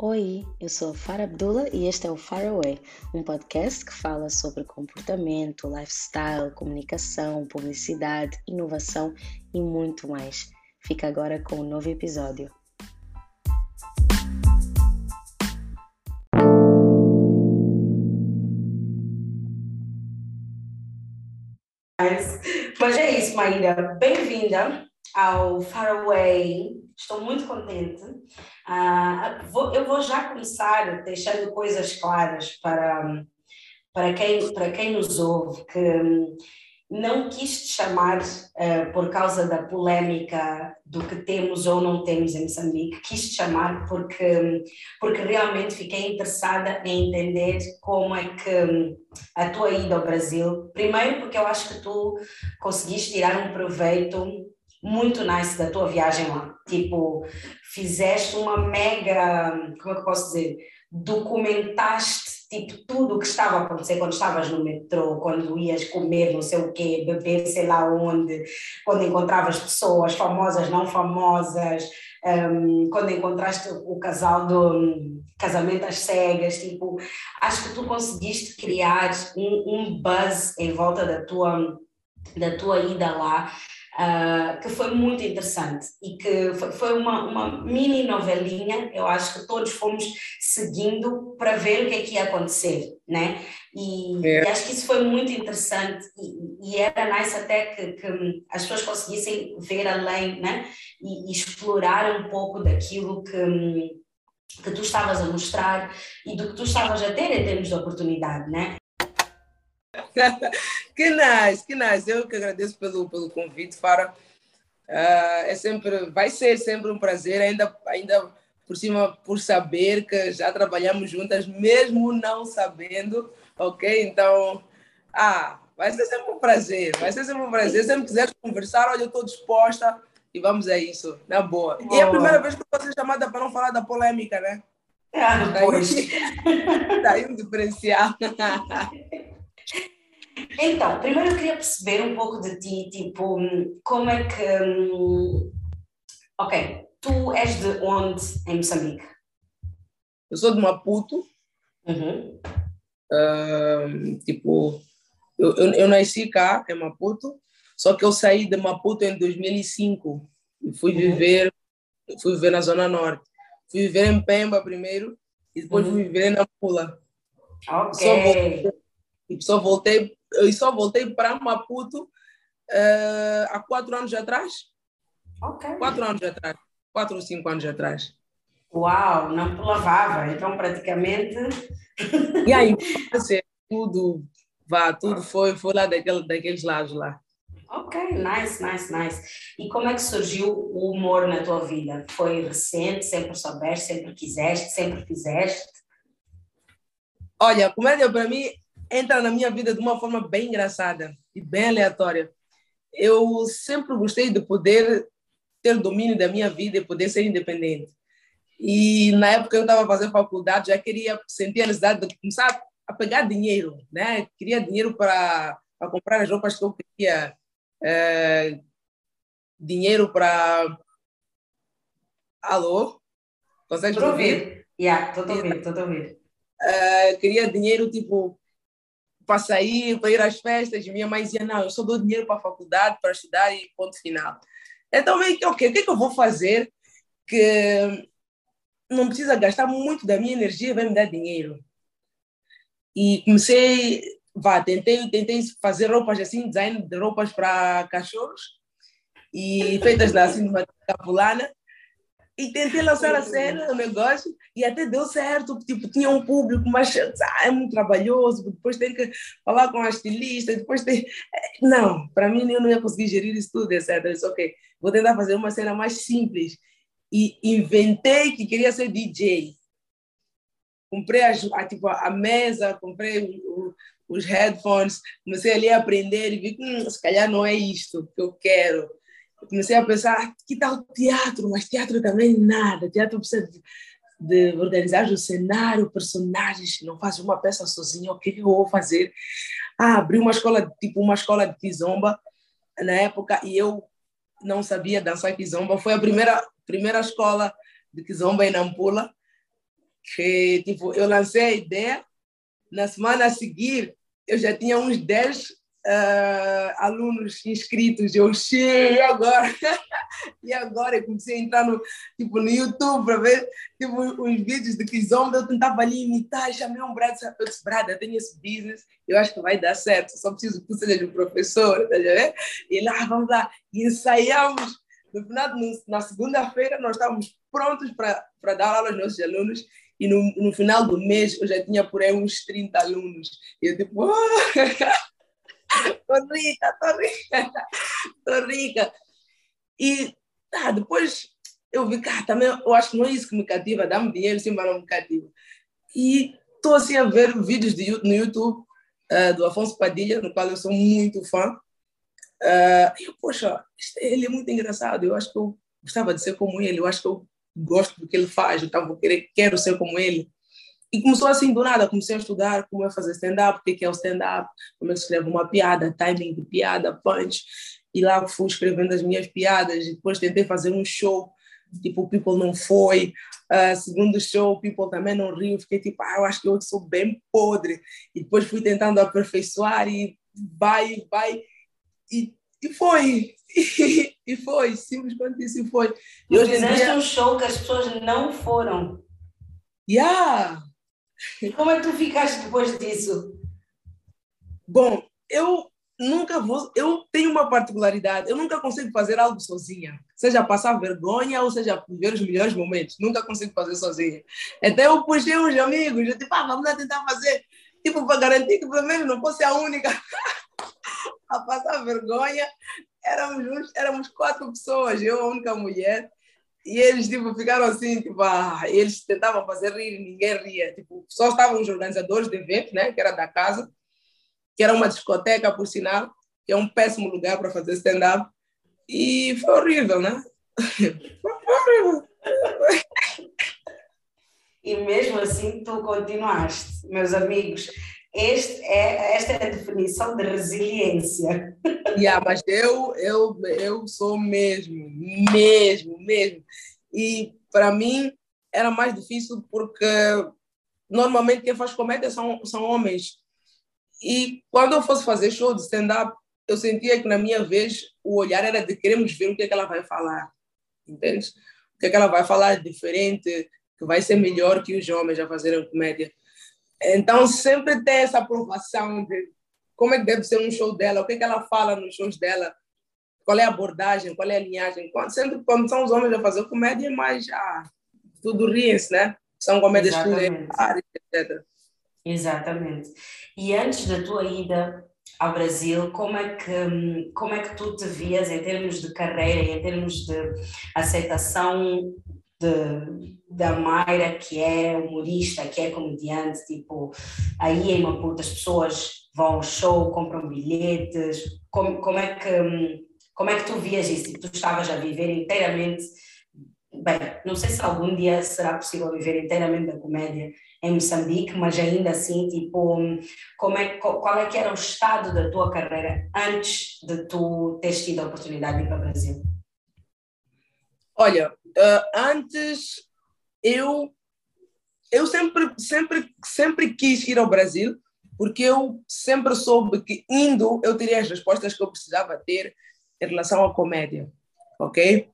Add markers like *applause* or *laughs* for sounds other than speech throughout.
Oi, eu sou Farah Abdullah e este é o Far Away, um podcast que fala sobre comportamento, lifestyle, comunicação, publicidade, inovação e muito mais. Fica agora com um novo episódio. Mas é isso, Maíra. Bem-vinda ao Faraway. Estou muito contente. Uh, vou, eu vou já começar deixando coisas claras para, para, quem, para quem nos ouve, que hum, não quis te chamar uh, por causa da polémica do que temos ou não temos em Moçambique, quis te chamar porque, hum, porque realmente fiquei interessada em entender como é que hum, a tua ida ao Brasil, primeiro porque eu acho que tu conseguiste tirar um proveito muito nice da tua viagem lá. Tipo, fizeste uma mega, como é que eu posso dizer? Documentaste tipo tudo o que estava a acontecer quando estavas no metrô, quando ias comer não sei o quê, beber sei lá onde, quando encontravas pessoas famosas, não famosas, um, quando encontraste o casal do um, casamento às cegas, tipo, acho que tu conseguiste criar um, um buzz em volta da tua da tua ida lá uh, que foi muito interessante e que foi, foi uma, uma, mini novelinha, eu acho que todos fomos seguindo para ver o que é que ia acontecer, né? E, é. e acho que isso foi muito interessante e, e era nice até que, que, as pessoas conseguissem ver além, né? E, e explorar um pouco daquilo que que tu estavas a mostrar e do que tu estavas a ter em termos de oportunidade, né? *laughs* que nice, que nice. Eu que agradeço pelo, pelo convite, Fara. Uh, é sempre, vai ser sempre um prazer, ainda, ainda por cima, por saber que já trabalhamos juntas, mesmo não sabendo, ok? Então, ah, vai ser sempre um prazer, vai ser sempre um prazer. Se sempre quiseres conversar, olha, eu estou disposta e vamos a isso, na boa. boa. E é a primeira vez que eu vou ser chamada para não falar da polêmica, né? Ah, pois. *laughs* Daí um diferencial. *laughs* Então, primeiro eu queria perceber um pouco de ti, tipo, como é que. Hum, ok, tu és de onde em Moçambique? Eu sou de Maputo. Uhum. Uh, tipo, eu, eu, eu, nasci cá, em Maputo, só que eu saí de Maputo em 2005 e fui uhum. viver, fui viver na Zona Norte. Fui viver em Pemba primeiro e depois uhum. fui viver em Nampula. Ok. Só voltei, só voltei eu só voltei para Maputo uh, há quatro anos atrás. Ok. Quatro anos atrás. Quatro ou cinco anos atrás. Uau, não lavava, então praticamente. E aí, tudo, vá, tudo foi, foi lá daquele, daqueles lados lá. Ok, nice, nice, nice. E como é que surgiu o humor na tua vida? Foi recente, sempre soubeste, sempre quiseste, sempre fizeste? Olha, comédia para mim entra na minha vida de uma forma bem engraçada e bem aleatória. Eu sempre gostei de poder ter domínio da minha vida e poder ser independente. E na época eu estava fazendo faculdade, já queria sentir a necessidade de começar a pegar dinheiro, né? Queria dinheiro para comprar as roupas que eu queria, é, dinheiro para. Alô? Consegue ouvir? Yeah, ouvir, estou a ouvir. Uh, queria dinheiro tipo para sair, para ir às festas. Minha mãe dizia: Não, eu só dou dinheiro para a faculdade, para estudar e ponto final. Então, meio que, ok, o que é que eu vou fazer que não precisa gastar muito da minha energia, vai me dar dinheiro? E comecei, vá, tentei, tentei fazer roupas assim, design de roupas para cachorros e feitas assim, de capulana e tentei lançar a cena, o negócio, e até deu certo, tipo, tinha um público, mas ah, é muito trabalhoso, depois tem que falar com a estilista, depois tem... Não, para mim eu não ia conseguir gerir isso tudo, etc. Eu disse, ok, vou tentar fazer uma cena mais simples. E inventei que queria ser DJ. Comprei a, a tipo, a mesa, comprei o, os headphones, comecei ali a aprender e vi que hum, se calhar não é isto que eu quero comecei a pensar, que tal teatro? Mas teatro também nada. Teatro precisa de, de organizar o cenário, personagens. Não faz uma peça sozinho. O que eu vou fazer? Ah, abri uma escola, tipo uma escola de kizomba na época e eu não sabia dançar kizomba. Foi a primeira primeira escola de kizomba em Nampula. que tipo, eu lancei a ideia, na semana a seguir eu já tinha uns 10 uh, alunos inscritos. Eu, cheio agora. *laughs* e agora eu comecei a entrar no, tipo, no YouTube para ver tipo, os vídeos de Kizomba. Eu tentava ali imitar, chamei um brother. Eu disse, brother, tenho esse business, eu acho que vai dar certo. Só preciso que tu sejas um professor. Tá e lá, vamos lá. E ensaiamos. No final, na segunda-feira, nós estávamos prontos para dar aula aos nossos alunos e no, no final do mês eu já tinha por aí uns 30 alunos. E eu tipo, oh! *laughs* *laughs* tô rica, tô rica, *laughs* tô rica. E tá, depois eu vi, cara, também eu acho que não é isso que me cativa, dá-me dinheiro sim, mas não me cativa. E estou assim a ver vídeos de, no YouTube uh, do Afonso Padilha, no qual eu sou muito fã. Uh, e eu, poxa, ele é muito engraçado, eu acho que eu gostava de ser como ele, eu acho que eu gosto do que ele faz, então vou querer, quero ser como ele. E começou assim do nada, comecei a estudar como é fazer stand-up, o que é o stand-up, como é que escreve uma piada, timing de piada, punch. E lá fui escrevendo as minhas piadas, e depois tentei fazer um show, tipo, o People não foi. Uh, segundo show, o People também não riu. Fiquei tipo, ah, eu acho que eu sou bem podre. E depois fui tentando aperfeiçoar e vai, vai. E, e foi. *laughs* E, foi, simplesmente isso foi. E hoje Fizeste dia... um show que as pessoas não foram. Yeah! Como é que tu ficaste depois disso? Bom, eu nunca vou. Eu tenho uma particularidade. Eu nunca consigo fazer algo sozinha. Seja passar vergonha ou seja viver os melhores momentos. Nunca consigo fazer sozinha. Então eu puxei uns amigos. Eu tipo, ah, vamos lá tentar fazer. Tipo, para garantir que pelo menos não fosse a única *laughs* a passar vergonha éramos, éramos quatro pessoas, eu a única mulher, e eles tipo, ficaram assim, tipo, ah, eles tentavam fazer rir ninguém ria. Tipo, só estavam os organizadores de eventos, né, que era da casa, que era uma discoteca, por sinal, que é um péssimo lugar para fazer stand-up. E foi horrível, né? *laughs* foi horrível. E mesmo assim tu continuaste, meus amigos. Este é, esta é a definição de resiliência. *laughs* Yeah, mas eu, eu, eu sou mesmo, mesmo, mesmo. E para mim era mais difícil porque normalmente quem faz comédia são, são homens. E quando eu fosse fazer show de stand-up, eu sentia que na minha vez o olhar era de queremos ver o que, é que ela vai falar. Entende? O que, é que ela vai falar diferente, que vai ser melhor que os homens a fazerem comédia. Então, sempre tem essa aprovação de como é que deve ser um show dela, o que, é que ela fala nos shows dela, qual é a abordagem, qual é a linhagem. Quando, sempre quando são os homens a fazer comédia, mas ah, tudo ri-se, né? São comédias familiares, etc. Exatamente. E antes da tua ida ao Brasil, como é que como é que tu te vias em termos de carreira, em termos de aceitação de, da Mayra, que é humorista, que é comediante, tipo, aí em Maputo as pessoas vão ao show, compram bilhetes, como, como, é que, como é que tu vias isso? Tu estavas a viver inteiramente, bem, não sei se algum dia será possível viver inteiramente da comédia em Moçambique, mas ainda assim, tipo, como é, qual é que era o estado da tua carreira antes de tu teres tido a oportunidade de ir para o Brasil? Olha, uh, antes eu eu sempre sempre sempre quis ir ao Brasil porque eu sempre soube que indo eu teria as respostas que eu precisava ter em relação à comédia, ok?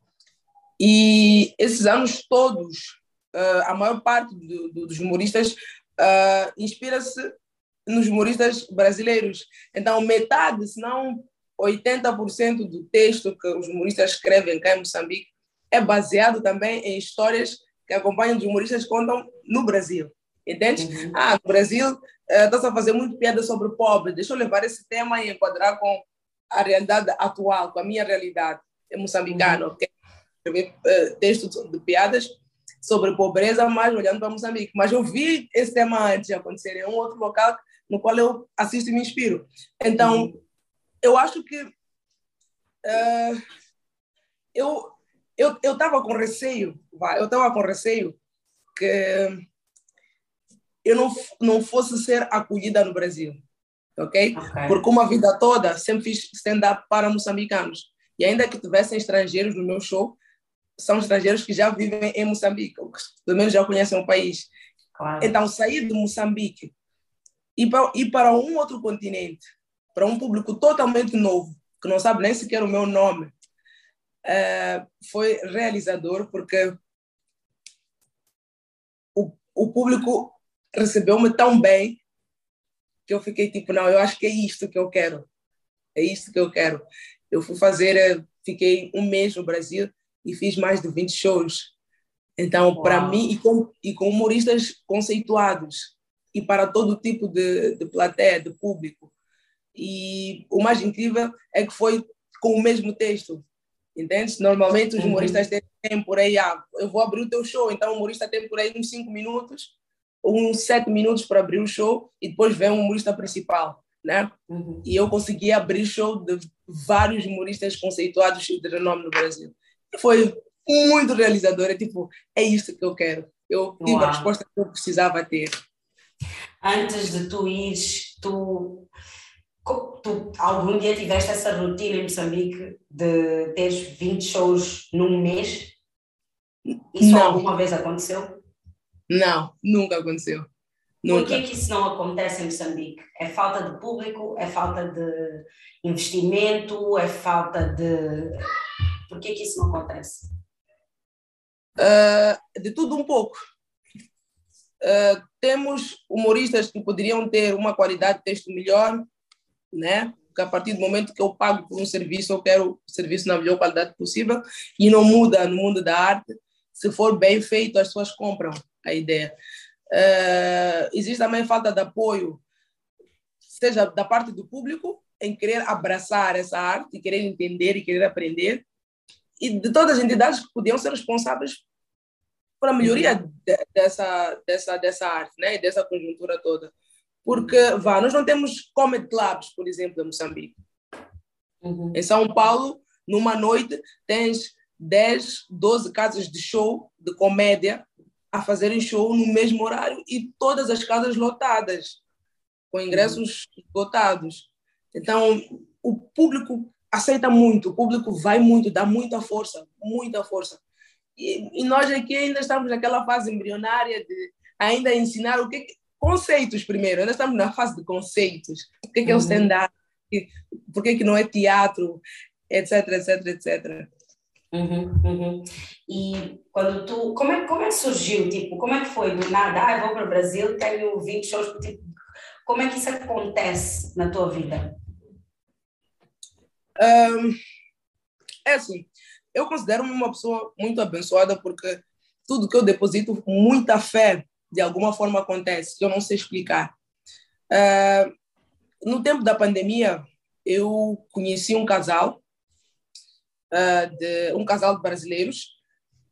E esses anos todos, uh, a maior parte do, do, dos humoristas uh, inspira-se nos humoristas brasileiros. Então, metade, se não 80% do texto que os humoristas escrevem cá em Moçambique é baseado também em histórias que acompanham os humoristas contam no Brasil. Entende? Uhum. Ah, no Brasil está-se uh, a fazer muito piada sobre o pobre. Deixa eu levar esse tema e enquadrar com a realidade atual, com a minha realidade é moçambicano. Uhum. Okay? Escrever uh, textos de piadas sobre pobreza, mas olhando para Moçambique. Mas eu vi esse tema antes acontecer em um outro local no qual eu assisto e me inspiro. Então, uhum. eu acho que uh, eu eu eu estava com receio, eu estava com receio que eu não não fosse ser acolhida no Brasil, ok? okay. Porque uma vida toda sempre fiz stand-up para moçambicanos e ainda que tivessem estrangeiros no meu show, são estrangeiros que já vivem em Moçambique, ou que pelo menos já conhecem o país. Claro. Então, sair de Moçambique e para, ir para um outro continente, para um público totalmente novo, que não sabe nem sequer o meu nome, uh, foi realizador, porque o, o público recebeu-me tão bem que eu fiquei tipo, não, eu acho que é isto que eu quero. É isto que eu quero. Eu fui fazer, eh, fiquei um mês no Brasil e fiz mais de 20 shows. Então, para mim, e com, e com humoristas conceituados, e para todo tipo de, de plateia, de público. E o mais incrível é que foi com o mesmo texto, entende? Normalmente os humoristas uhum. têm por aí, ah, eu vou abrir o teu show, então o humorista tem por aí uns 5 minutos, uns 7 minutos para abrir o show e depois vem o humorista principal, né? Uhum. E eu consegui abrir show de vários humoristas conceituados de renome no Brasil. E foi muito realizador, é tipo, é isso que eu quero. Eu tive Uau. a resposta que eu precisava ter. Antes de tu ires, tu, tu algum dia tiveste essa rotina em Moçambique de teres 20 shows num mês? Isso não. alguma vez aconteceu? Não, nunca aconteceu. Nunca. Por que, que isso não acontece em Moçambique? É falta de público? É falta de investimento? É falta de. Por que, que isso não acontece? Uh, de tudo um pouco. Uh, temos humoristas que poderiam ter uma qualidade de texto melhor, né? Porque a partir do momento que eu pago por um serviço, eu quero o serviço na melhor qualidade possível e não muda no mundo da arte. Se for bem feito, as pessoas compram a ideia. Uh, existe também falta de apoio, seja da parte do público, em querer abraçar essa arte, e querer entender e querer aprender, e de todas as entidades que podiam ser responsáveis para a melhoria uhum. de, dessa, dessa, dessa arte, né? dessa conjuntura toda. Porque, vá, nós não temos comedy clubs, por exemplo, em Moçambique. Uhum. Em São Paulo, numa noite, tens 10, 12 casas de show, de comédia, a fazerem show no mesmo horário e todas as casas lotadas, com ingressos lotados. Então, o público aceita muito, o público vai muito, dá muita força, muita força. E, e, nós aqui ainda estamos naquela fase embrionária de ainda ensinar o que, conceitos primeiro, ainda estamos na fase de conceitos. O que, que é o uhum. stand-up? Por que, que não é teatro? Etc, etc, etc. Uhum, uhum. E quando tu, como é, como é que surgiu, tipo, como é que foi do nada, ah, eu vou para o Brasil, tenho 20 shows, tipo, como é que isso acontece na tua vida? Um, é assim, eu considero-me uma pessoa muito abençoada porque tudo que eu deposito, muita fé, de alguma forma acontece, que eu não sei explicar. Uh, no tempo da pandemia, eu conheci um casal, uh, de, um casal de brasileiros,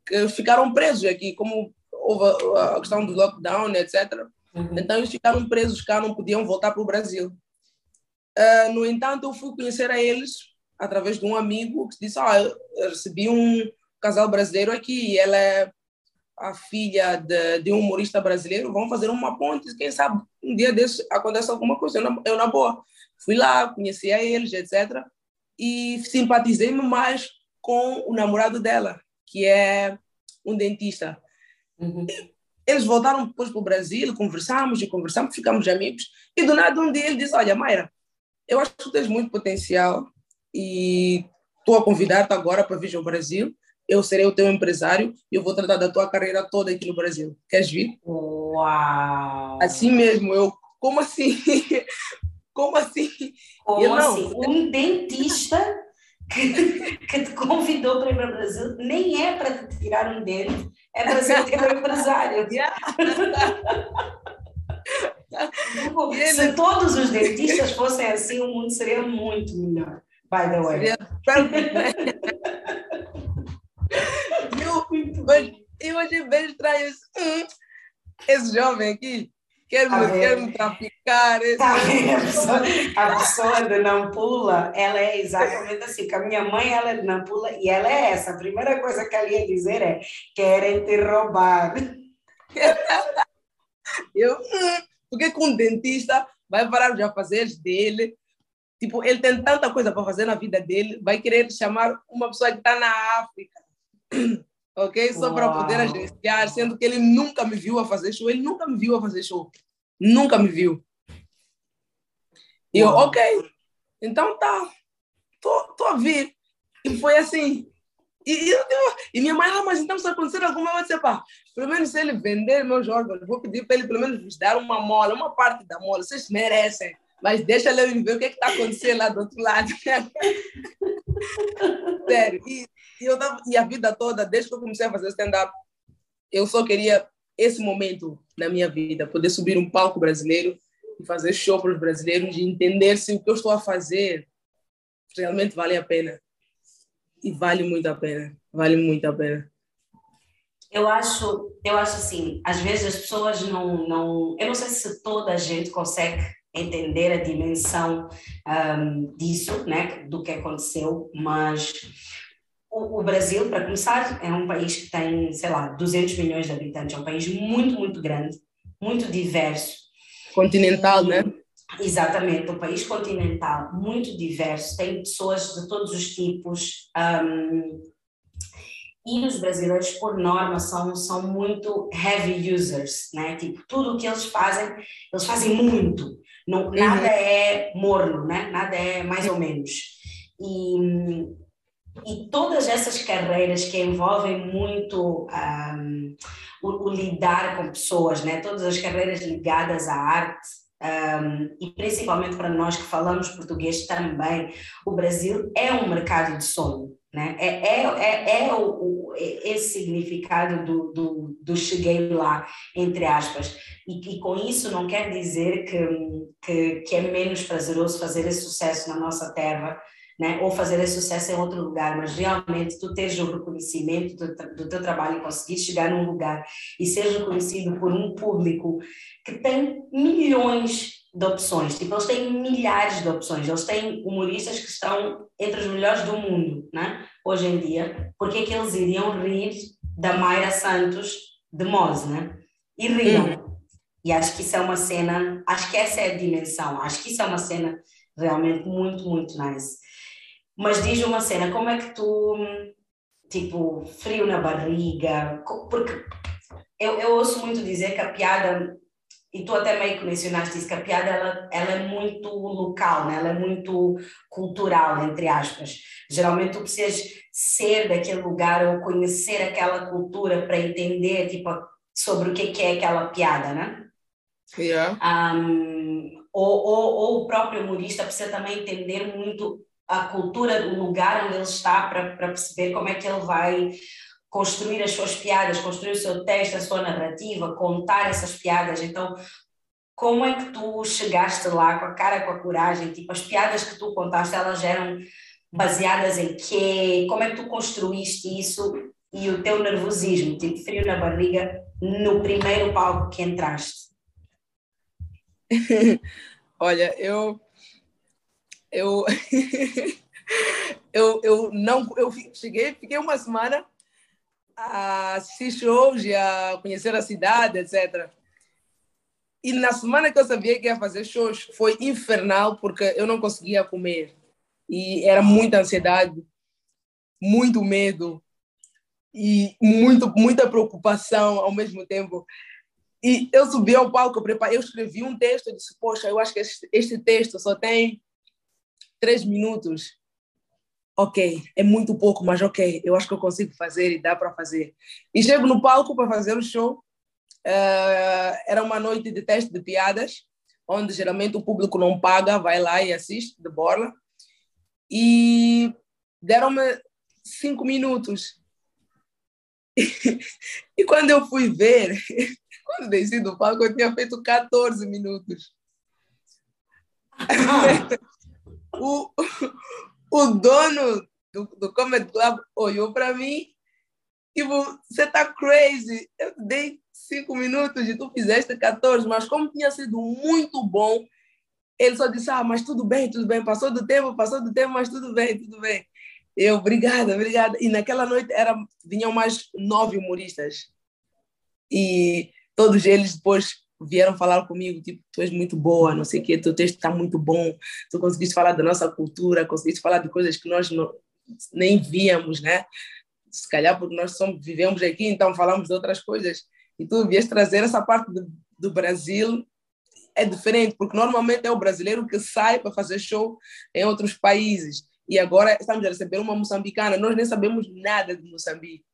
que ficaram presos aqui, como houve a questão do lockdown, etc. Uhum. Então, eles ficaram presos cá, não podiam voltar para o Brasil. Uh, no entanto, eu fui conhecer a eles através de um amigo que disse: ah, eu recebi um casal brasileiro aqui, e ela é a filha de, de, um humorista brasileiro, vamos fazer uma ponte, quem sabe um dia desse acontece alguma coisa. Eu na, eu, na boa, fui lá, conheci a eles, etc. E simpatizei mais com o namorado dela, que é um dentista. Uhum. Eles voltaram depois para o Brasil, conversamos e conversamos, ficamos amigos. E do nada um dia ele disse: Olha, Mayra, eu acho que tu tens muito potencial e estou a convidar-te agora para vir ao Brasil. Eu serei o teu empresário e eu vou tratar da tua carreira toda aqui no Brasil. Queres vir? Uau! Assim mesmo, eu, como assim? *laughs* como assim? Como eu, assim? Um dentista que, que, te convidou para ir para o Brasil nem é para te tirar um dente, é para ser teu *laughs* empresário. Se todos os dentistas fossem assim, o mundo seria muito melhor by the way. Seria perfect, né? eu, achei bem estranho. Hum, esse jovem aqui quer me, quer me traficar. Esse tá a, pessoa, a pessoa de Nampula, ela é exatamente assim, que a minha mãe ela é de Nampula e ela é essa. A primeira coisa que ela ia dizer é, querem te roubar. *laughs* eu, hum, porque com um dentista vai parar os afazeres dele, Tipo, ele tem tanta coisa para fazer na vida dele, vai querer chamar uma pessoa que está na África. Ok? Só para poder agenciar, sendo que ele nunca me viu a fazer show, ele nunca me viu a fazer show, nunca me viu. E eu, ok, então tá, tô, tô a vir. E foi assim. E, e, e minha mãe, ah, mas então se acontecer alguma coisa, pá, pelo menos se ele vender meus órgãos, vou pedir para ele pelo menos nos dar uma mola, uma parte da mola, vocês merecem. Mas deixa ele ver o que é está acontecendo lá do outro lado. *laughs* Sério. E, e, eu tava, e a vida toda, desde que eu comecei a fazer stand-up, eu só queria esse momento na minha vida, poder subir um palco brasileiro e fazer show para os brasileiros e entender se o que eu estou a fazer realmente vale a pena. E vale muito a pena. Vale muito a pena. Eu acho, eu acho assim, às vezes as pessoas não, não, eu não sei se toda a gente consegue entender a dimensão um, disso, né, do que aconteceu, mas o, o, Brasil, para começar, é um país que tem, sei lá, 200 milhões de habitantes, é um país muito, muito grande, muito diverso. Continental, né? Exatamente, um país continental, muito diverso, tem pessoas de todos os tipos. Um, e os brasileiros, por norma, são, são muito heavy users, né? Tipo, tudo o que eles fazem, eles fazem muito. Não, uhum. Nada é morno, né? Nada é mais ou menos. E, e todas essas carreiras que envolvem muito um, o, o, lidar com pessoas, né? Todas as carreiras ligadas à arte, um, e principalmente para nós que falamos português também, o Brasil é um mercado de sonho. Né? É, é, é, é o, o, esse significado do, do, do cheguei lá, entre aspas. E, e, com isso não quer dizer que, que, que, é menos prazeroso fazer esse sucesso na nossa terra, né? ou fazer esse sucesso em outro lugar, mas realmente tu teres o reconhecimento do, do teu trabalho e conseguir chegar num lugar e ser reconhecido por um público que tem milhões de opções. Tipo, eles têm milhares de opções. Eles têm humoristas que estão entre os melhores do mundo, né? Hoje em dia. Porque é que eles iriam rir da Mayra Santos de Moz, né? E riam. Uhum. E acho que isso é uma cena, acho que essa é a dimensão. Acho que isso é uma cena realmente muito, muito nice. Mas diz uma cena, como é que tu, tipo, frio na barriga? Porque eu, eu ouço muito dizer que a piada e tu até meio que mencionaste isso, que a piada ela, ela é muito local, né? ela é muito cultural, entre aspas. Geralmente tu precisas ser daquele lugar ou conhecer aquela cultura para entender tipo, sobre o que é aquela piada, né? Yeah. Um, ou, ou, ou o próprio humorista precisa também entender muito a cultura, o lugar onde ele está para perceber como é que ele vai construir as suas piadas, construir o seu texto, a sua narrativa, contar essas piadas. Então, como é que tu chegaste lá com a cara, com a coragem? Tipo, as piadas que tu contaste, elas eram baseadas em quê? Como é que tu construíste isso e o teu nervosismo, tipo frio na barriga, no primeiro palco que entraste? *laughs* Olha, eu eu *laughs* eu, eu não eu cheguei, fiquei uma semana a assistir shows e a conhecer a cidade, etc. E na semana que eu sabia que ia fazer shows, foi infernal, porque eu não conseguia comer. E era muita ansiedade, muito medo e muito, muita preocupação ao mesmo tempo. E eu subi ao palco, eu, escrevi um texto, eu disse, poxa, eu acho que este texto só tem três minutos ok, é muito pouco, mas ok, eu acho que eu consigo fazer e dá para fazer. E chego no palco para fazer o show. Uh, era uma noite de teste de piadas, onde geralmente o público não paga, vai lá e assiste de borla. E deram-me cinco minutos. *laughs* e quando eu fui ver, *laughs* quando desci do palco, eu tinha feito 14 minutos. *laughs* o, o dono do, do Comedy Club olhou para mim e tipo, você tá crazy. Eu dei cinco minutos e tu fizeste 14, mas como tinha sido muito bom, ele só disse, ah, mas tudo bem, tudo bem, passou do tempo, passou do tempo, mas tudo bem, tudo bem. Eu, obrigada, obrigada. E naquela noite era, vinham mais nove humoristas. E todos eles depois vieram falar comigo, tipo, tu és muito boa, não sei o quê, teu texto está muito bom, tu conseguiste falar da nossa cultura, conseguiste falar de coisas que nós não, nem víamos, né? se calhar porque nós somos, vivemos aqui, então falamos de outras coisas, e tu vieste trazer essa parte do, do Brasil, é diferente, porque normalmente é o brasileiro que sai para fazer show em outros países, e agora estamos a receber uma moçambicana, nós nem sabemos nada de Moçambique.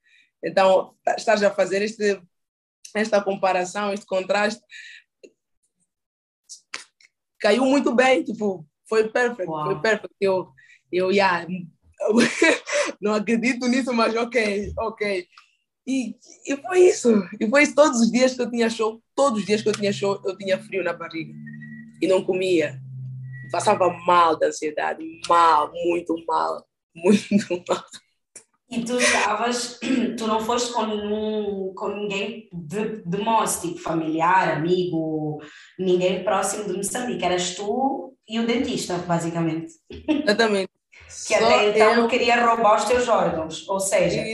Então, estás a fazer este, esta comparação, este contraste, caiu muito bem, tipo, foi perfeito, foi perfeito. Eu, eu, yeah, *laughs* não acredito nisso, mas ok, ok. E, e foi isso. E foi isso. Todos os dias que eu tinha show, todos os dias que eu tinha show, eu tinha frio na barriga. E não comia. Passava mal da ansiedade. Mal, muito mal. *laughs* Muito mal. E tu estavas, *clears throat* tu não foste com, nenhum, com ninguém de, de moço, tipo familiar, amigo, ninguém próximo de Moçambique, eras tu e o dentista, basicamente. Exatamente. Que Só até então eu... queria roubar os teus órgãos, ou seja. *laughs*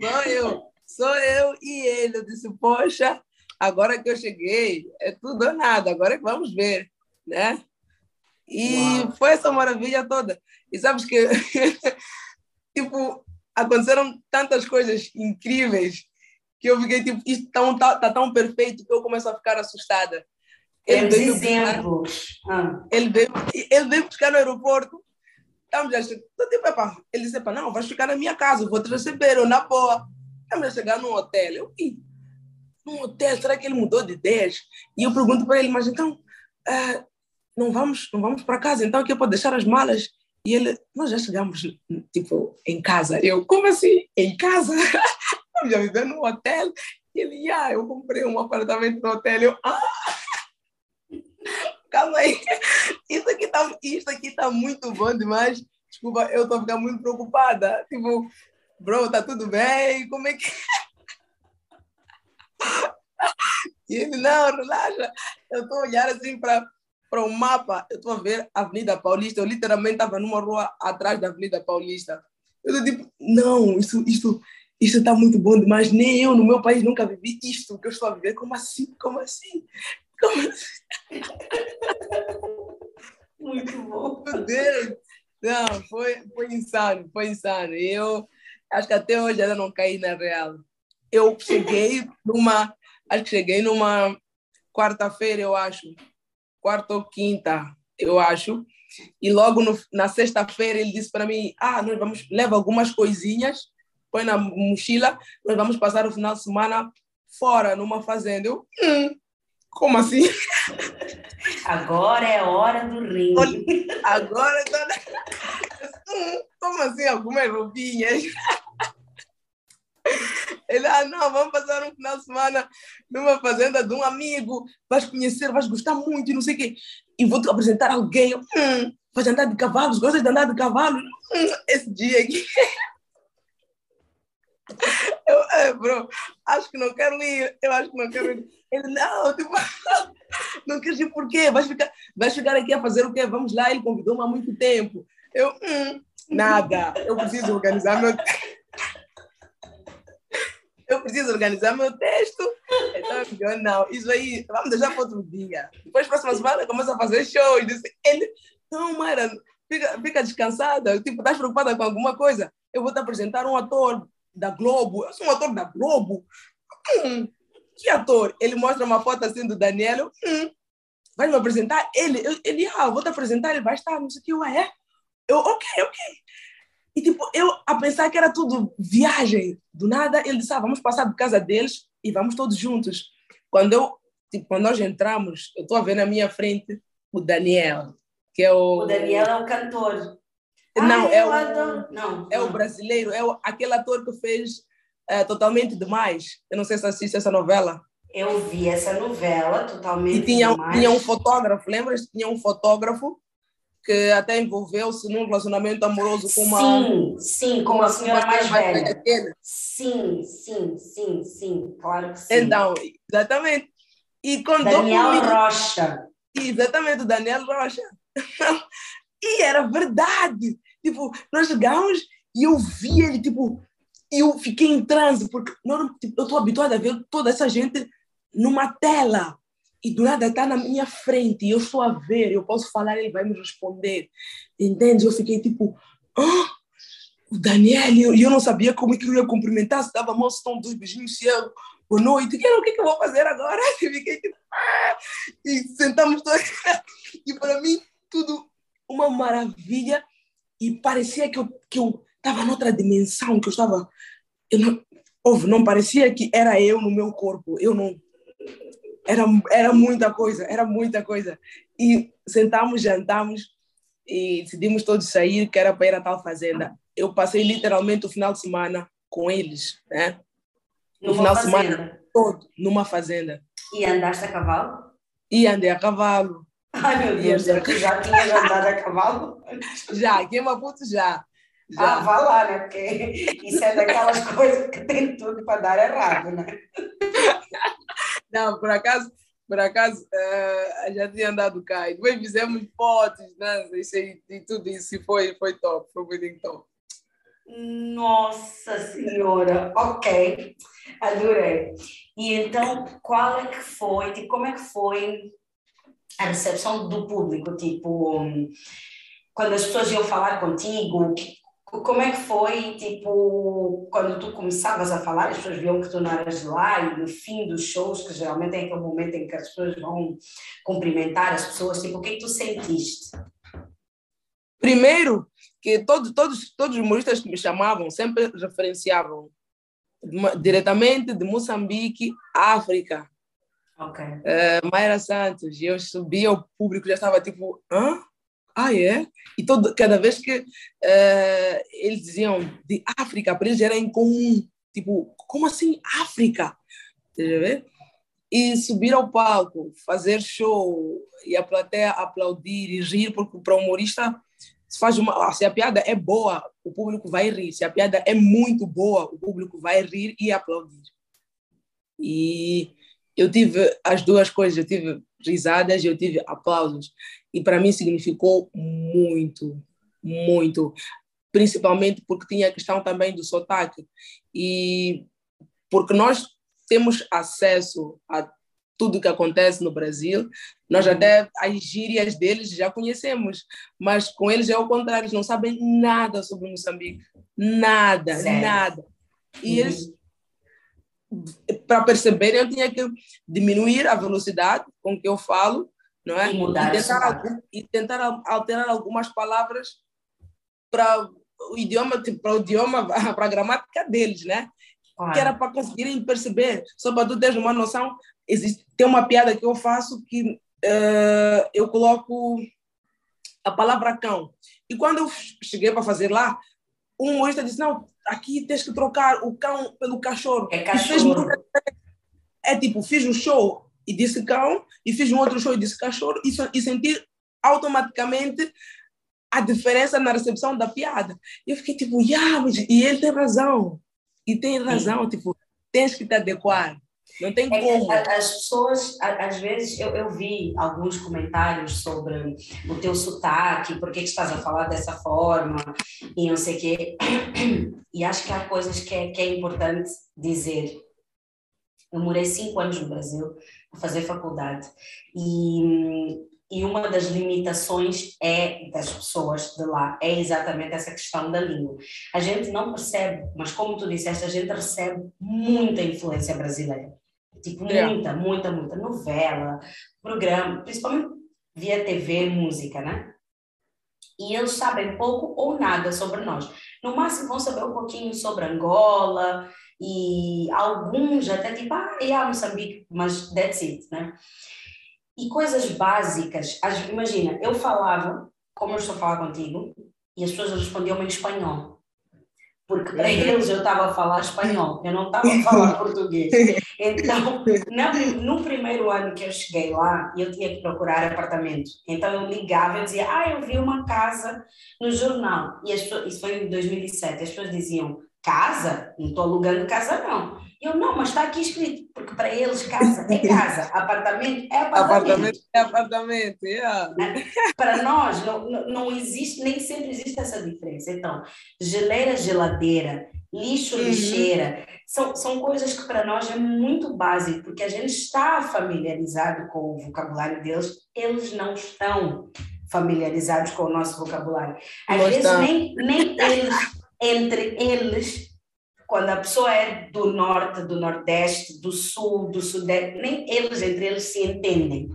Sou eu, sou eu e ele. Eu disse, poxa, agora que eu cheguei, é tudo ou nada, agora é vamos ver, né? E Uau. foi essa maravilha toda. E sabes que, *laughs* tipo, aconteceram tantas coisas incríveis que eu fiquei tipo, isto está tão, tá, tá tão perfeito que eu começo a ficar assustada. Ele veio exemplos. Buscar, ah. ele, veio, ele veio buscar no aeroporto. Estamos já chegando. Tipo, epa. Ele disse: epa, não, vai ficar na minha casa, vou te receber, eu na boa. Estamos a chegar num hotel. Eu, Ih, num hotel, será que ele mudou de ideias? E eu pergunto para ele: mas então, uh, não vamos, não vamos para casa, então aqui eu posso deixar as malas? E ele, nós já chegamos, tipo, em casa. Eu, como assim? Em casa? *laughs* Estamos já vivendo no hotel. E ele, ah, eu comprei um apartamento no hotel. Eu, ah! *laughs* Calma aí. Isso aqui tá, isso aqui tá muito bom demais. Desculpa, eu tô ficando muito preocupada. Tipo, bro, tá tudo bem? Como é que. *laughs* E ele, não, relaxa. Eu tô olhando assim para para o mapa, eu estou a ver a Avenida Paulista. Eu literalmente estava numa rua atrás da Avenida Paulista. Eu estou tipo, não, isso, isso, isso está muito bom demais. Nem eu no meu país nunca vivi isto que eu estou a viver. Como assim? Como assim? Como assim? *laughs* Muito bom. Meu Deus! Não, foi, foi insano, foi insano. Eu acho que até hoje ainda não caí na real. Eu cheguei numa, acho que cheguei numa quarta-feira, eu acho, quarta ou quinta, eu acho. E logo no, na sexta-feira ele disse para mim: Ah, nós vamos, leva algumas coisinhas, põe na mochila, nós vamos passar o final de semana fora, numa fazenda. Eu, hum, como assim? *laughs* Agora é hora do ringue. Agora tô... *laughs* Como assim? Algumas roupinhas. *laughs* Ele, ah, não, vamos passar um final de semana numa fazenda de um amigo, vais conhecer, vais gostar muito não sei o quê. E vou te apresentar alguém. Hum, vais andar de cavalos, gostas de andar de cavalo? Hum, esse dia aqui. *laughs* Eu, é, bro, acho que não quero ir, eu acho que não quero ir. Ele, não, tipo, *laughs* não queres ir por quê? Vais ficar, vais ficar aqui a fazer o quê? Vamos lá, ele convidou-me há muito tempo. Eu, hum, nada, eu preciso organizar meu eu preciso organizar meu texto. Então, eu, não, isso aí, vamos deixar para outro dia. Depois, próxima semana, começa a fazer show. E disse, ele, não, Mara, fica, fica descansada. Tipo, estás preocupada com alguma coisa? Eu vou te apresentar um ator da Globo. Eu sou um ator da Globo. Hum, que ator? Ele mostra uma foto assim do Daniel. Hum, vai me apresentar? Ele, eu, ele, ah, vou te apresentar, ele vai estar, não sei o que, eu, ah, é? Eu, ok, ok. E tipo, eu a pensar que era tudo viagem. Do nada, ele disse, ah, vamos passar de casa deles e vamos todos juntos. Quando eu, tipo, quando nós entramos, eu estou a ver na minha frente o Daniel, que é o... O Daniel é o cantor. Não, é, o, não, é não. o brasileiro, é o, aquele ator que fez é, Totalmente Demais. Eu não sei se assiste essa novela. Eu vi essa novela, Totalmente e tinha, Demais. tinha um fotógrafo, lembras? Tinha um fotógrafo que até envolveu-se num relacionamento amoroso com uma... Sim, sim, com uma senhora mais velha. Sim, sim, sim, sim, claro que sim. Então, exatamente. E quando Daniel Rocha. Exatamente, Daniel Rocha. e era verdade. Tipo, nós chegamos e eu vi ele, tipo, eu fiquei em transe, porque não, tipo, eu estou habituada a ver toda essa gente numa tela. E do nada está na minha frente, eu estou a ver, eu posso falar, ele vai me responder. Entende? Eu fiquei tipo, o Daniel, e eu, eu, não sabia como é que eu ia cumprimentar, se dava mão, estão dois beijinhos, se eu, boa noite, que, o que eu vou fazer agora? *laughs* E, fiquei, ah! e sentamos todos, e para mim tudo uma maravilha, e parecia que eu que eu estava noutra dimensão, que eu estava, eu não, não parecia que era eu no meu corpo, eu não, era, era muita coisa, era muita coisa. E sentamos, jantamos e decidimos todos sair, que era para ir a tal fazenda. Eu passei literalmente o final de semana com eles, né? No final de semana todo, numa fazenda. E andaste a cavalo? E andei a cavalo. Ai, meu Deus, já, já tinhas andado a cavalo? Já, aqui em Maputo já. já. Ah, vá lá, né? Porque isso é daquelas *laughs* coisas que tem tudo para dar errado, né? *laughs* Não, por acaso, por acaso, uh, já tinha andado cá. E depois fizemos fotos, né? E, e tudo isso. E foi, foi top, foi muito top. Nossa Senhora, ok, adorei. E então, qual é que foi, tipo, como é que foi a recepção do público? Tipo, quando as pessoas iam falar contigo, como é que foi, tipo, quando tu começavas a falar, as pessoas viam que tu não eras lá e no fim dos shows, que geralmente é aquele momento em que as pessoas vão cumprimentar as pessoas, tipo, o que é que tu sentiste? Primeiro, que todos, todos, todos os humoristas que me chamavam sempre referenciavam diretamente de Moçambique, África. Ok. Uh, Mayra Santos, e eu subia, o público já estava tipo, hã? Ah, é? E todo, cada vez que uh, eles diziam de África, para eles era incomum. Tipo, como assim África? E subir ao palco, fazer show, e a plateia aplaudir e rir, porque para o humorista se faz uma, se a piada é boa, o público vai rir. Se a piada é muito boa, o público vai rir e aplaudir. E eu tive as duas coisas, eu tive risadas e eu tive aplausos. E para mim significou muito, muito. Principalmente porque tinha a questão também do sotaque. E porque nós temos acesso a tudo que acontece no Brasil. Nós uhum. até as gírias deles já conhecemos, mas com eles é o contrário, eles não sabem nada sobre Moçambique. Nada, Sério? nada. E uhum. eles, para perceberem, eu tinha que diminuir a velocidade com que eu falo, não é? E, mudar e, tentar, e tentar alterar algumas palavras para o idioma, tipo, para o idioma, *laughs* para a gramática deles, né? Claro. Que era para conseguirem perceber, tu teres uma noção, existe, tem uma piada que eu faço que uh, eu coloco a palavra cão. E quando eu cheguei para fazer lá, um humorista disse: Não, aqui tens que trocar o cão pelo cachorro. É cachorro. É tipo, fiz um show e disse cão, e fiz um outro show e disse cachorro, e, e senti automaticamente a diferença na recepção da piada. E eu fiquei tipo, yeah, e ele tem razão. E tem razão, Sim. tipo, tens que te adequar. Não tem é como. As pessoas, às vezes, eu, eu vi alguns comentários sobre o teu sotaque, por que estás a falar dessa forma, e não sei o quê. *clears throat* E acho que há coisas que é, que é importante dizer. Eu morei cinco anos no Brasil a fazer faculdade e, e uma das limitações é das pessoas de lá é exatamente essa questão da língua. A gente não percebe, mas como tu disseste, a gente recebe muita influência brasileira. Tipo, muita, muita, muita novela, programa, principalmente via TV, música, né? E eles sabem pouco ou nada sobre nós. No máximo vão saber um pouquinho sobre Angola e alguns até tipo, ah, é Moçambique, mas that's it, né? E coisas básicas, imagina, eu falava, como eu estou a falar contigo, e as pessoas respondiam em espanhol porque para eles eu estava a falar espanhol, eu não estava a falar *laughs* português. Então, na, no primeiro ano que eu cheguei lá, eu tinha que procurar apartamento. Então eu ligava e dizia, ah, eu vi uma casa no jornal. E as, isso foi em 2007. As pessoas diziam, casa? Não estou alugando casa, não. Eu, não, mas está aqui escrito, porque para eles casa é casa, *laughs* apartamento é apartamento. Apartamento é apartamento, yeah. Né? Para nós não, não existe, nem sempre existe essa diferença. Então, geleira, geladeira, lixo, uhum. lixeira, são, são coisas que para nós é muito básico, porque a gente está familiarizado com o vocabulário deles, eles não estão familiarizados com o nosso vocabulário. Às vezes nem, nem *laughs* eles entre eles, quando a pessoa é do norte, do nordeste, do sul, do sudeste, nem eles entre eles se entendem.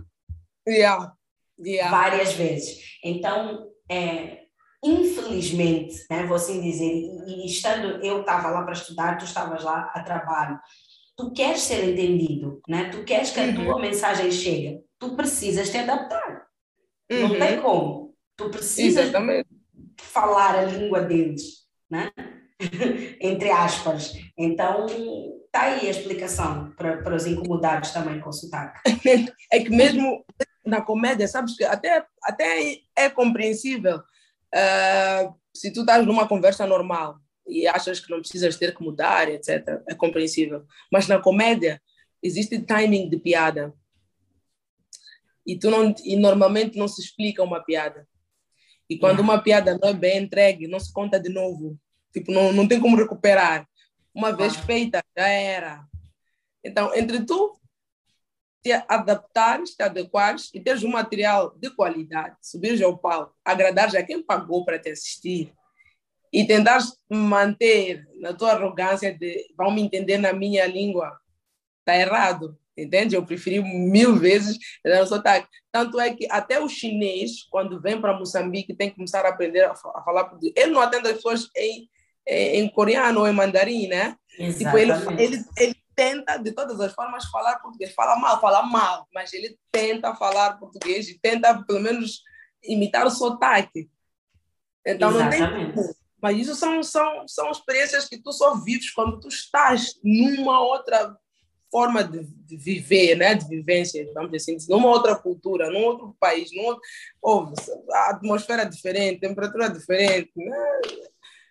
Yeah. Yeah. Várias vezes. Então, é, infelizmente, né, vou assim dizer, e, e estando, eu estava lá para estudar, tu estavas lá a trabalho, tu queres ser entendido, né? tu queres que a uhum. tua mensagem chegue, tu precisas te adaptar. Uhum. Não tem como. Tu precisas Exatamente. falar a língua deles, né? *laughs* entre aspas. Então, está aí a explicação para, os incomodados também com sotaque. *laughs* é que mesmo na comédia, sabes que até, até é compreensível uh, se tu estás numa conversa normal e achas que não precisas ter que mudar, etc. É compreensível. Mas na comédia existe timing de piada. E, tu não, e normalmente não se explica uma piada. E quando uma piada não é bem entregue, não se conta de novo. Tipo, não, não tem como recuperar. Uma vez feita, já era. Então, entre tu te adaptares, te adequares e teres um material de qualidade, subires ao palco, agradares a quem pagou para te assistir e tentares manter na tua arrogância de vão me entender na minha língua, está errado. Entende? Eu preferi mil vezes o sotaque. Tanto é que até o chinês, quando vem para Moçambique, tem que começar a aprender a, falar português. Ele não atende as pessoas em, em, em coreano ou em mandarim, né? Tipo, ele, ele, ele tenta, de todas as formas, falar português. Fala mal, fala mal, mas ele tenta falar português e tenta, pelo menos, imitar o sotaque. Então, Exatamente. não tem Mas isso são, são, são experiências que tu só vives quando tu estás numa outra forma de, de viver, né? de vivência, vamos dizer assim, numa outra cultura, num outro país, num outro... Oh, a atmosfera é diferente, temperatura é diferente. Né?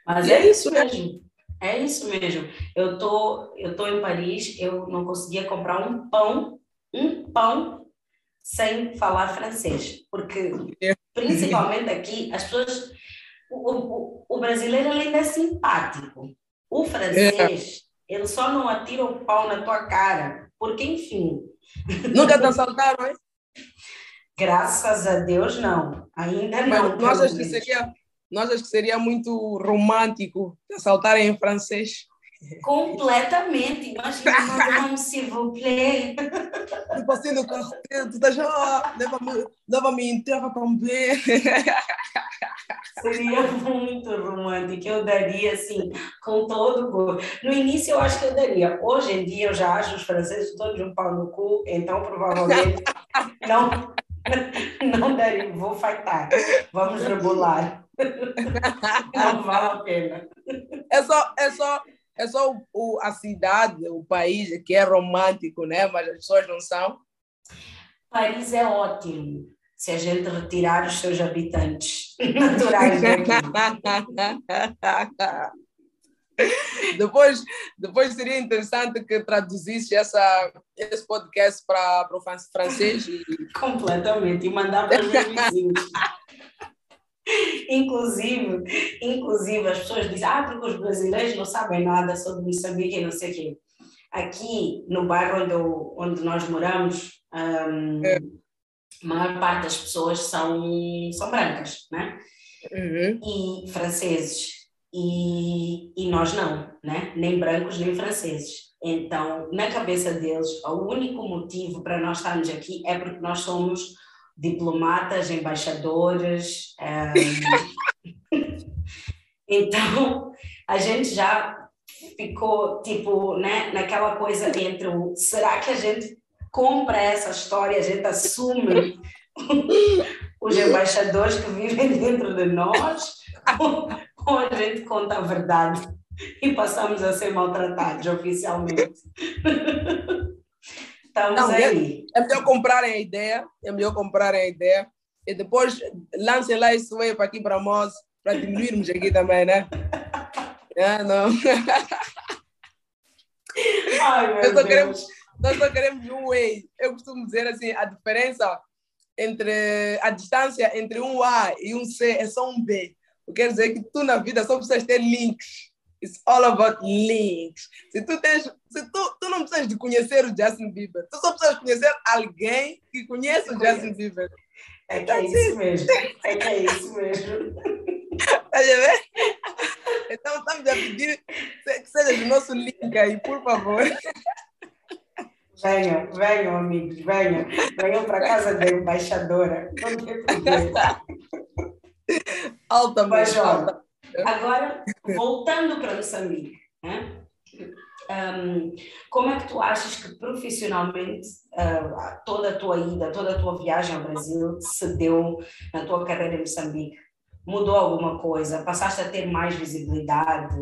Mas é, é isso mesmo. É isso mesmo. Eu tô, eu tô em Paris, eu não conseguia comprar um pão, um pão sem falar francês, porque principalmente aqui as pessoas, o, o, o brasileiro ainda é simpático, o francês é. Ele só não atira o pau na tua cara, porque enfim. Nunca te assaltaram, hein? Graças a Deus não, ainda não. Mas tu que seria nós acho que seria muito romântico assaltarem em francês. Completamente. Imagina, *laughs* madame, s'il vous plaît. Tu passei no carro, tu estás lá, leva-me terra também. Seria muito romântico. Eu daria, assim, com todo o No início, eu acho que eu daria. Hoje em dia, eu já acho os franceses todos um pau no cu, então provavelmente *laughs* não, não daria. Vou fightar. Vamos rebolar. *laughs* Não vale a pena. É só, é só, é só o, o, a cidade, o país que é romântico, né? mas as pessoas não são. Paris é ótimo se a gente retirar os seus habitantes *laughs* naturais daqui. *laughs* depois, depois seria interessante que traduzisse essa, esse podcast para o francês. Completamente, e mandar para os vizinhos. *laughs* Inclusive, inclusive, as pessoas dizem, ah, porque os brasileiros não sabem nada sobre Moçambique e não sei o quê. Aqui, no bairro onde, eu, onde nós moramos, um, é. a maior parte das pessoas são, são brancas, né? Uhum. E franceses. E, e nós não, né? Nem brancos, nem franceses. Então, na cabeça deles, o único motivo para nós estarmos aqui é porque nós somos diplomatas, embaixadores. Um... *laughs* então, a gente já ficou, tipo, né, naquela coisa entre o será que a gente compra essa história, a gente assume *laughs* os embaixadores que vivem dentro de nós, *laughs* ou, ou a gente conta a verdade e passamos a ser maltratados oficialmente. Estamos não, aí. É, é melhor comprarem a ideia, é melhor comprarem a ideia e depois lancem lá aí para aqui para nós, para diminuirmos aqui também, né? É, *laughs* não. Ai, nós, só queremos, nós só queremos um way. Eu costumo dizer assim, a diferença entre a distância entre um A e um C é só um B. O que quer dizer que tu na vida só precisas ter links It's all about links. Se tu tens, se tu, tu não precisas de conhecer o Justin Bieber, tu só precisas conhecer alguém que conhece o Justin Bieber. É que é isso mesmo. É que é isso mesmo. Estás a ver? Então, estamos a pedir que seja do nosso link aí, por favor. Venham, venham, amigos, venham. Venham para a casa da embaixadora. Não tem problema. Alta, Mas, olha, *laughs* agora, voltando para Moçambique, né? Um, como é que tu achas que profissionalmente uh, toda a tua ida, toda a tua viagem ao Brasil se deu na tua carreira em Moçambique? Mudou alguma coisa? Passaste a ter mais visibilidade?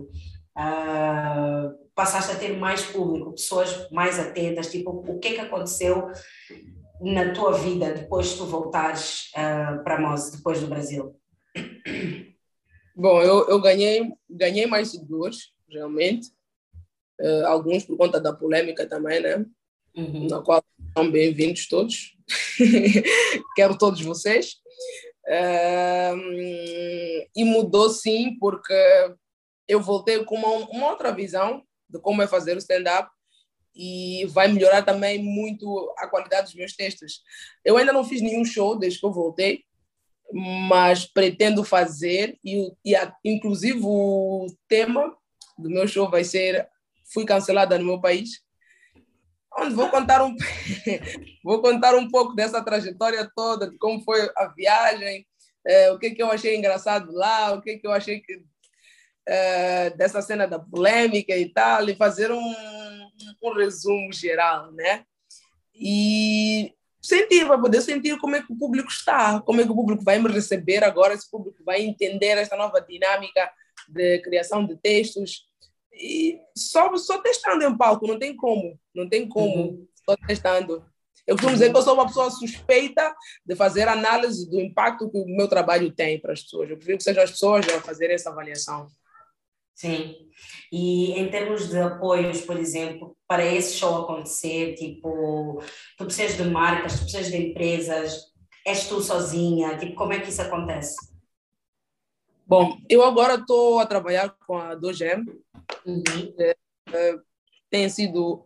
Uh, passaste a ter mais público, pessoas mais atentas? Tipo, o que é que aconteceu na tua vida depois de tu voltares uh, para Mose, depois do Brasil? Bom, eu, eu ganhei, ganhei mais seguidores, realmente uh, alguns por conta da polêmica também, né? Uhum. Na qual são bem-vindos todos. *laughs* Quero todos vocês. Uh, e mudou sim, porque eu voltei com uma, uma outra visão de como é fazer o stand-up e vai melhorar também muito a qualidade dos meus textos. Eu ainda não fiz nenhum show desde que eu voltei, mas pretendo fazer e, e a, inclusive o tema do meu show vai ser fui cancelada no meu país, onde vou contar um *laughs* vou contar um pouco dessa trajetória toda, de como foi a viagem, é, o que que eu achei engraçado lá, o que que eu achei que, é, dessa cena da polêmica e tal, e fazer um, um resumo geral, né? E sentir, para poder sentir como é que o público está, como é que o público vai me receber agora, se o público vai entender esta nova dinâmica de criação de textos, e só, só testando em palco, não tem como, não tem como, uhum. só testando. Eu costumo dizer que eu sou uma pessoa suspeita de fazer análise do impacto que o meu trabalho tem para as pessoas. Eu prefiro que sejam as pessoas a fazer essa avaliação. Sim. E em termos de apoios, por exemplo, para esse show acontecer, tipo, tu precisas de marcas, tu precisas de empresas, és tu sozinha, tipo, como é que isso acontece? Bom, eu agora estou a trabalhar com a 2M, Uhum. É, é, têm sido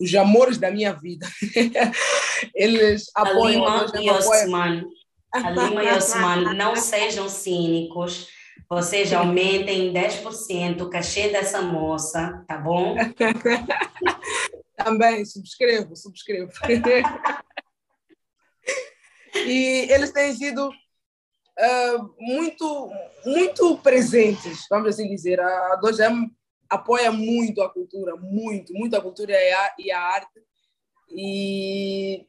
os amores da minha vida. *laughs* Eles apoiam. A Lima e Osman. A Lima e Osman, não sejam cínicos. Vocês aumentem 10% o cachê dessa moça, tá bom? *laughs* Também, subscrevo, subscrevo. *laughs* e eles têm sido uh, muito, muito presentes, vamos assim dizer. A 2M apoia muito a cultura, muito, muito a cultura e a, e a arte. E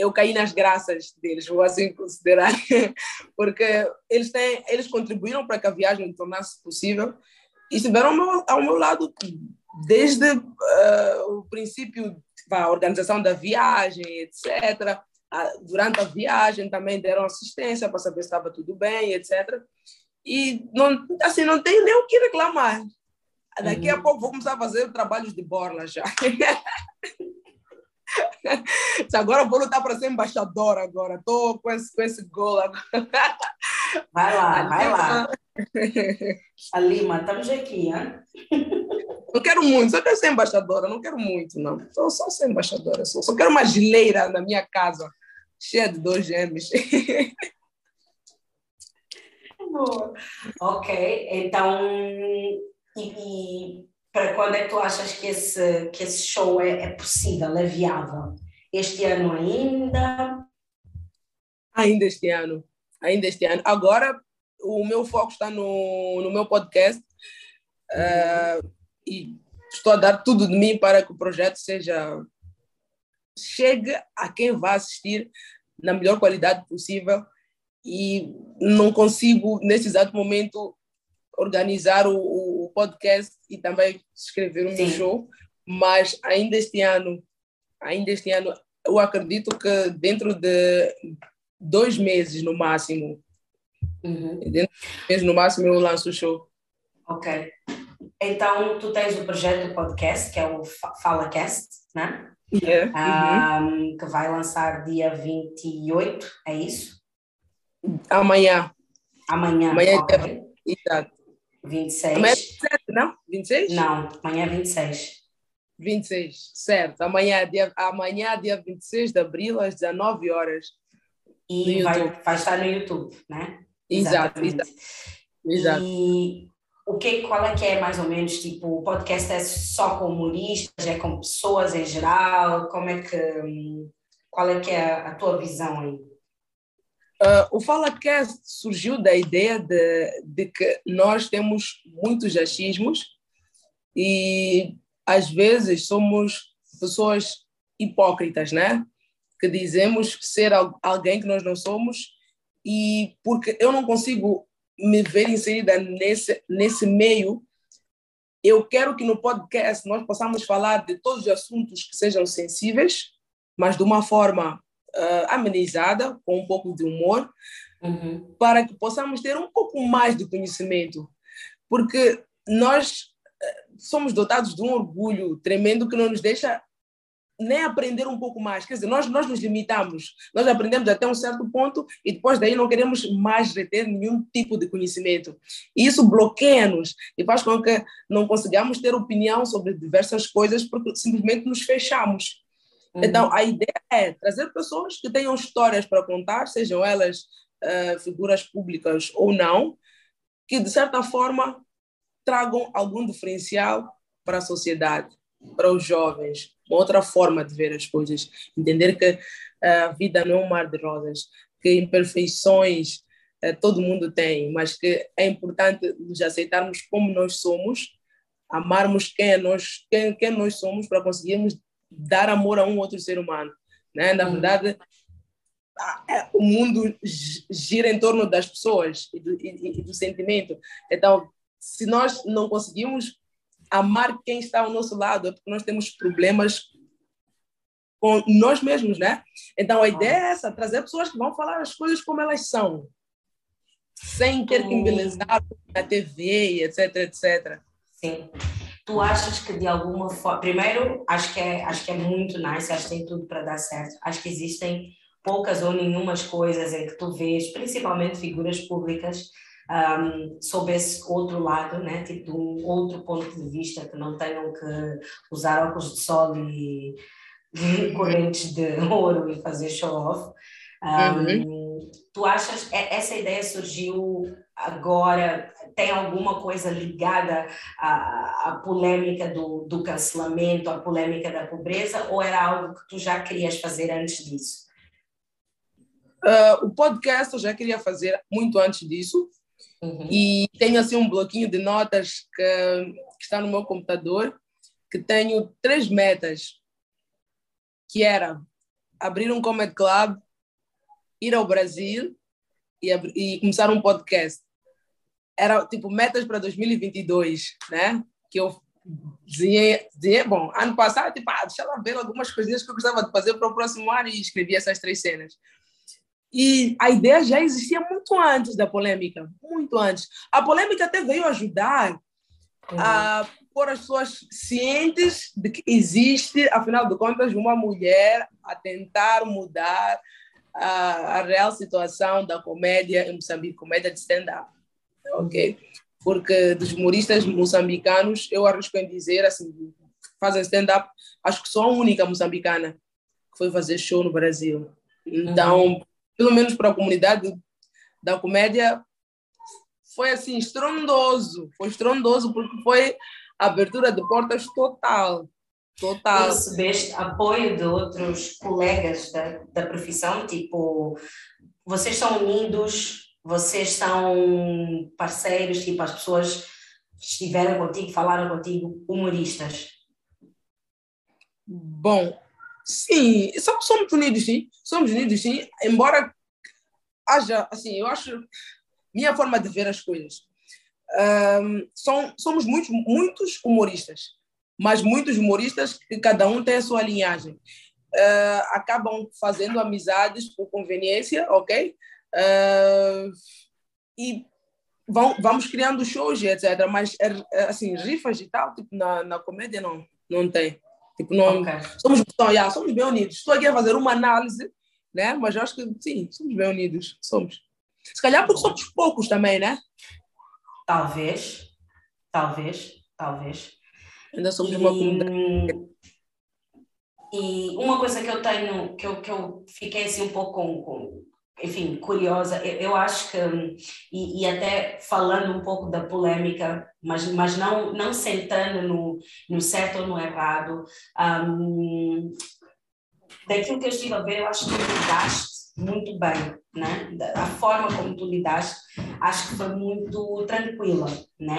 eu caí nas graças deles, vou assim considerar, *laughs* porque eles, têm, eles contribuíram para que a viagem tornasse possível e estiveram ao meu, ao meu lado desde uh, o princípio, a organização da viagem, etc durante a viagem também deram assistência para saber se estava tudo bem, etc. E não, assim, não tenho nem o que reclamar. Daqui uhum. a pouco vou começar a fazer trabalhos de borla já. *laughs* agora vou lutar para ser embaixadora agora. Estou com esse, com esse gol agora. Vai lá, vai lá. A Lima, estamos aqui, hein? Não quero muito, só quero ser embaixadora, não quero muito, não. Só, só ser embaixadora, só, só quero uma geleira na minha casa cheia de dois gêmeos. *laughs* ok, então, e, e, para quando é que tu achas que esse, que esse show é, é possível, é viável? Este ano ainda? Ainda este ano, ainda este ano. Agora, o meu foco está no, no meu podcast uh, e estou a dar tudo de mim para que o projeto seja chegue a quem vai assistir na melhor qualidade possível e não consigo, nesse exato momento, organizar o, o podcast e também escrever o meu show, mas ainda este ano, ainda este ano, eu acredito que dentro de dois meses no máximo, uhum. dentro de dois meses no máximo eu lanço o show. Ok. Então, tu tens o projeto do podcast, que é o FalaCast, né? Yeah. Um, que vai lançar dia 28, é isso? Amanhã. Amanhã. Amanhã okay. é Exato. 26. Amanhã é 27, não? 26? Não, amanhã é 26. 26, certo. Amanhã, dia, amanhã, dia 26 de abril, às 19 horas. E vai, vai estar no YouTube, né? Exato, exato. exato. E o que, qual é que é mais ou menos, tipo, o podcast é só com humoristas, é com pessoas em geral, como é que, hum, qual é que é a, tua visão aí? Uh, o FalaCast surgiu da ideia de, de que nós temos muitos achismos e às vezes somos pessoas hipócritas, né? Que dizemos ser alguém que nós não somos e porque eu não consigo me ver inserida nesse, nesse meio, eu quero que no podcast nós possamos falar de todos os assuntos que sejam sensíveis, mas de uma forma uh, amenizada, com um pouco de humor, uhum. para que possamos ter um pouco mais de conhecimento. Porque nós uh, somos dotados de um orgulho tremendo que não nos deixa nem aprender um pouco mais. Quer dizer, nós, nós nos limitamos, nós aprendemos até um certo ponto e depois daí não queremos mais reter nenhum tipo de conhecimento. E isso bloqueia-nos e faz com que não consigamos ter opinião sobre diversas coisas porque simplesmente nos fechamos. Uhum. Então, a ideia é trazer pessoas que tenham histórias para contar, sejam elas uh, figuras públicas ou não, que de certa forma tragam algum diferencial para a sociedade, para os jovens, uma outra forma de ver as coisas, entender que a vida não é um mar de rosas, que imperfeições eh, todo mundo tem, mas que é importante nos aceitarmos como nós somos, amarmos quem, é nós, quem, quem nós somos para conseguirmos dar amor a um outro ser humano. Né? Na verdade, é, o mundo gira em torno das pessoas e do, e, e do sentimento. Então, se nós não conseguimos amar quem está ao nosso lado, é porque nós temos problemas com nós mesmos, né? Então a ideia é essa, trazer pessoas que vão falar as coisas como elas são, sem ter que embelezar na TV, etc, etc. Sim. Tu achas que de alguma forma, primeiro, acho que é, acho que é muito nice, acho que tem tudo para dar certo. Acho que existem poucas ou nenhumas coisas em que tu vês, principalmente figuras públicas, um, sob esse outro lado, né? tipo de um outro ponto de vista, que não tenham que usar óculos de sol e, *laughs* correntes de *laughs* ouro e fazer show-off. Um, uhum. Tu achas é, essa ideia surgiu agora? Tem alguma coisa ligada à, à polêmica do, do cancelamento, à polêmica da pobreza, ou era algo que tu já querias fazer antes disso? Uh, o podcast eu já queria fazer muito antes disso, Uhum. E tenho assim um bloquinho de notas que, que, está no meu computador, que tenho três metas, que era abrir um comedy club, ir ao Brasil e, e começar um podcast. Era tipo metas para 2022, né? Que eu desenhei, bom, ano passado, tipo, ah, deixa lá ver algumas coisinhas que eu gostava de fazer para o próximo ano e escrevi essas três cenas. E a ideia já existia muito antes da polêmica, muito antes. A polêmica até veio ajudar a pôr as pessoas cientes de que existe, afinal de contas, uma mulher a tentar mudar a, a real situação da comédia em Moçambique, comédia de stand-up. Ok? Porque dos humoristas moçambicanos, eu arrisco em dizer, assim, fazem stand-up, acho que sou a única moçambicana que foi fazer show no Brasil. Então, uhum pelo menos para a comunidade da comédia, foi assim, estrondoso. Foi estrondoso porque foi abertura de portas total. Total. Recebeste apoio de outros colegas da, da profissão? Tipo, vocês são unidos, vocês são parceiros, tipo, as pessoas estiveram contigo, falaram contigo, humoristas? Bom, Sim, somos, unidos, sim. Somos unidos, sim. Embora haja, assim, eu acho, minha forma de ver as coisas. Um, são, somos muitos, muitos humoristas, mas muitos humoristas que cada um tem a sua linhagem. Uh, acabam fazendo amizades por conveniência, ok? Uh, e vão, vamos criando shows, etc. Mas, assim, rifas e tal, tipo, na, na comédia não, não tem. Tipo, não, okay. somos, então, yeah, somos bem unidos. Estou aqui a fazer uma análise, né? mas eu acho que sim, somos bem unidos. Somos. Se calhar porque somos poucos também, né? Talvez, talvez, talvez. Ainda somos e, uma comunidade. E uma coisa que eu tenho, que eu, que eu fiquei assim um pouco com, com enfim, curiosa. Eu, eu acho que, e, e, até falando um pouco da polêmica, mas, mas não, não centrando no, no certo ou no errado, um, daquilo que eu estive a ver, eu acho que tu lidaste muito bem, né? A forma como tu lidaste, acho que foi muito tranquila, né?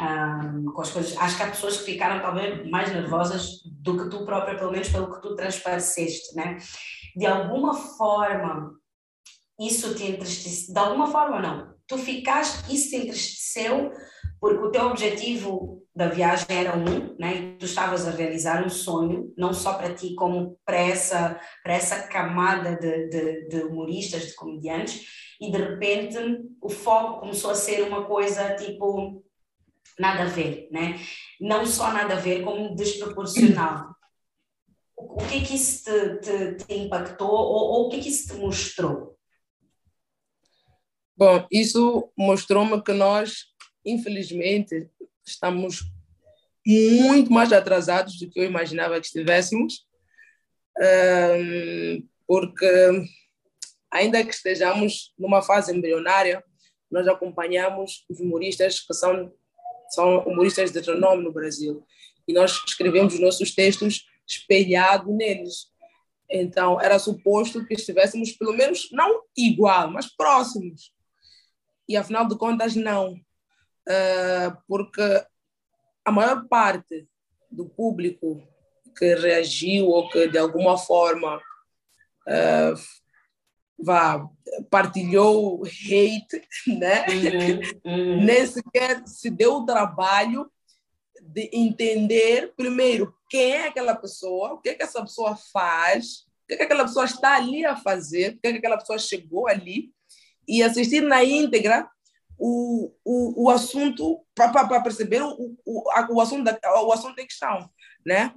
Um, com as coisas. Acho que há pessoas que ficaram talvez mais nervosas do que tu própria, pelo menos pelo que tu transpareceste, né? De alguma forma, isso te entristeceu, de alguma forma não, tu ficaste, isso te entristeceu porque o teu objetivo da viagem era um, né? E tu estavas a realizar um sonho, não só para ti, como para essa, para essa camada de, de, de humoristas, de comediantes, e de repente o foco começou a ser uma coisa tipo nada a ver, né? Não só nada a ver, como desproporcional. O que é que isso te, te, te impactou ou, ou o que é que isso te mostrou? Bom, isso mostrou-me que nós, infelizmente, estamos muito mais atrasados do que eu imaginava que estivéssemos, porque ainda que estejamos numa fase embrionária, nós acompanhamos os humoristas que são, são humoristas de renome no Brasil e nós escrevemos os nossos textos espelhado neles. Então, era suposto que estivéssemos, pelo menos, não igual, mas próximos e afinal de contas não, uh, porque a maior parte do público que reagiu ou que de alguma forma uh, vá, partilhou hate, *laughs* né? Uhum, uhum. nem sequer se deu o trabalho de entender primeiro quem é aquela pessoa, o que, é que essa pessoa faz, o que, é que aquela pessoa está ali a fazer, o que, é que aquela pessoa chegou ali e assistir na íntegra o, o, o assunto para perceber o, o, a, o, assunto da, o assunto em questão, né?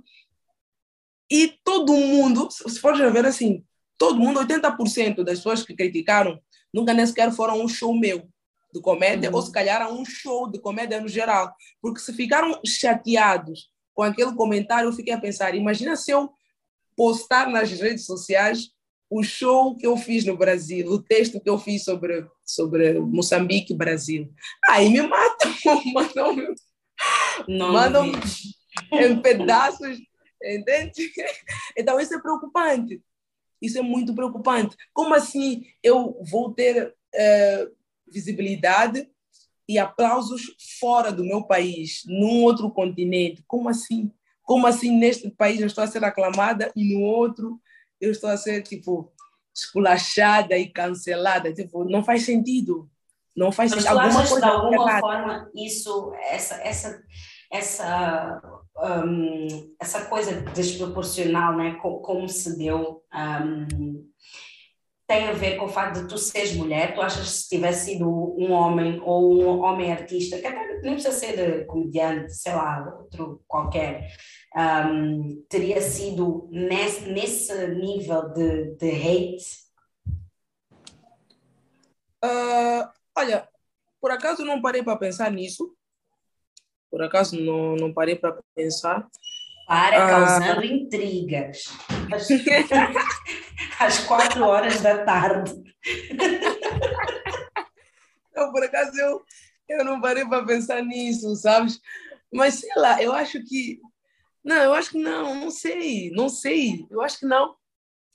E todo mundo, se for ver assim, todo mundo, 80% das pessoas que criticaram nunca nem sequer foram um show meu de comédia, uhum. ou se calhar a um show de comédia no geral. Porque se ficaram chateados com aquele comentário, eu fiquei a pensar, imagina se eu postar nas redes sociais o show que eu fiz no Brasil, o texto que eu fiz sobre, sobre Moçambique e Brasil. Aí me matam, *laughs* mandam, Não mandam em pedaços, entende? Então isso é preocupante. Isso é muito preocupante. Como assim eu vou ter uh, visibilidade e aplausos fora do meu país, num outro continente? Como assim? Como assim neste país eu estou a ser aclamada e no outro eu estou a ser, tipo, esculachada e cancelada. Tipo, não faz sentido. Não faz Mas sentido. Alguma coisa de alguma forma, isso, essa, essa, essa, um, essa coisa desproporcional, né? como, como se deu, um, tem a ver com o fato de tu seres mulher, tu achas que se tivesse sido um homem ou um homem artista, que até nem precisa ser comediante, sei lá, outro qualquer, um, teria sido nesse, nesse nível de, de hate? Uh, olha, por acaso não parei para pensar nisso. Por acaso não, não parei para pensar. Para ah. causando intrigas. Às, *laughs* às quatro horas da tarde. Não, por acaso eu, eu não parei para pensar nisso, sabes? Mas sei lá, eu acho que não, eu acho que não, não sei, não sei, eu acho que não.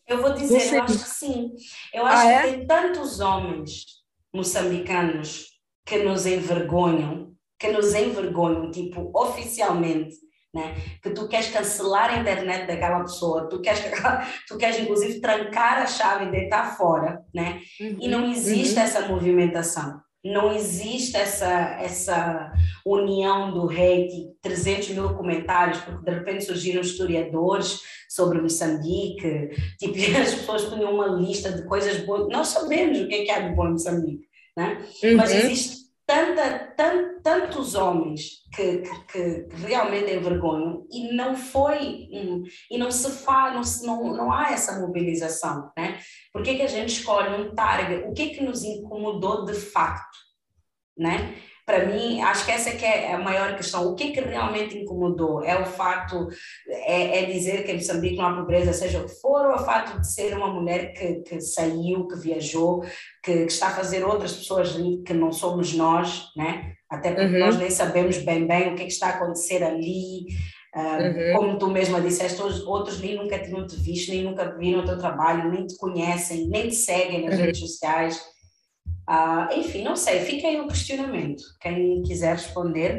Eu vou dizer, eu acho que sim. Eu acho ah, é? que tem tantos homens moçambicanos que nos envergonham, que nos envergonham, tipo, oficialmente, né? Que tu queres cancelar a internet daquela pessoa, tu queres, *laughs* tu queres inclusive trancar a chave e deitar fora, né? Uhum, e não existe uhum. essa movimentação não existe essa, essa união do hate, 300 mil comentários, porque de repente surgiram historiadores sobre Moçambique, tipo, *laughs* as pessoas punham uma lista de coisas boas, nós sabemos o que é que há de bom em Moçambique, né? Uhum. mas existe tanta, tant, tantos homens que, que, que, realmente envergonham e não foi, e não se faz, não, não, não há essa mobilização, né? Por que, que a gente escolhe um target? O que que nos incomodou de facto, né? Para mim, acho que essa é que é a maior questão. O que que realmente incomodou? É o fato, é, é dizer que em Moçambique não há pobreza, seja o que for, ou é o fato de ser uma mulher que, que saiu, que viajou, que, que, está a fazer outras pessoas que não somos nós, né? Até porque uhum. nós nem sabemos bem bem o que, é que está a acontecer ali. Uh, uhum. Como tu mesma disseste, outros nem nunca tinham te visto, nem nunca viram o teu trabalho, nem te conhecem, nem te seguem nas uhum. redes sociais. Uh, enfim, não sei, fica aí o questionamento. Quem quiser responder.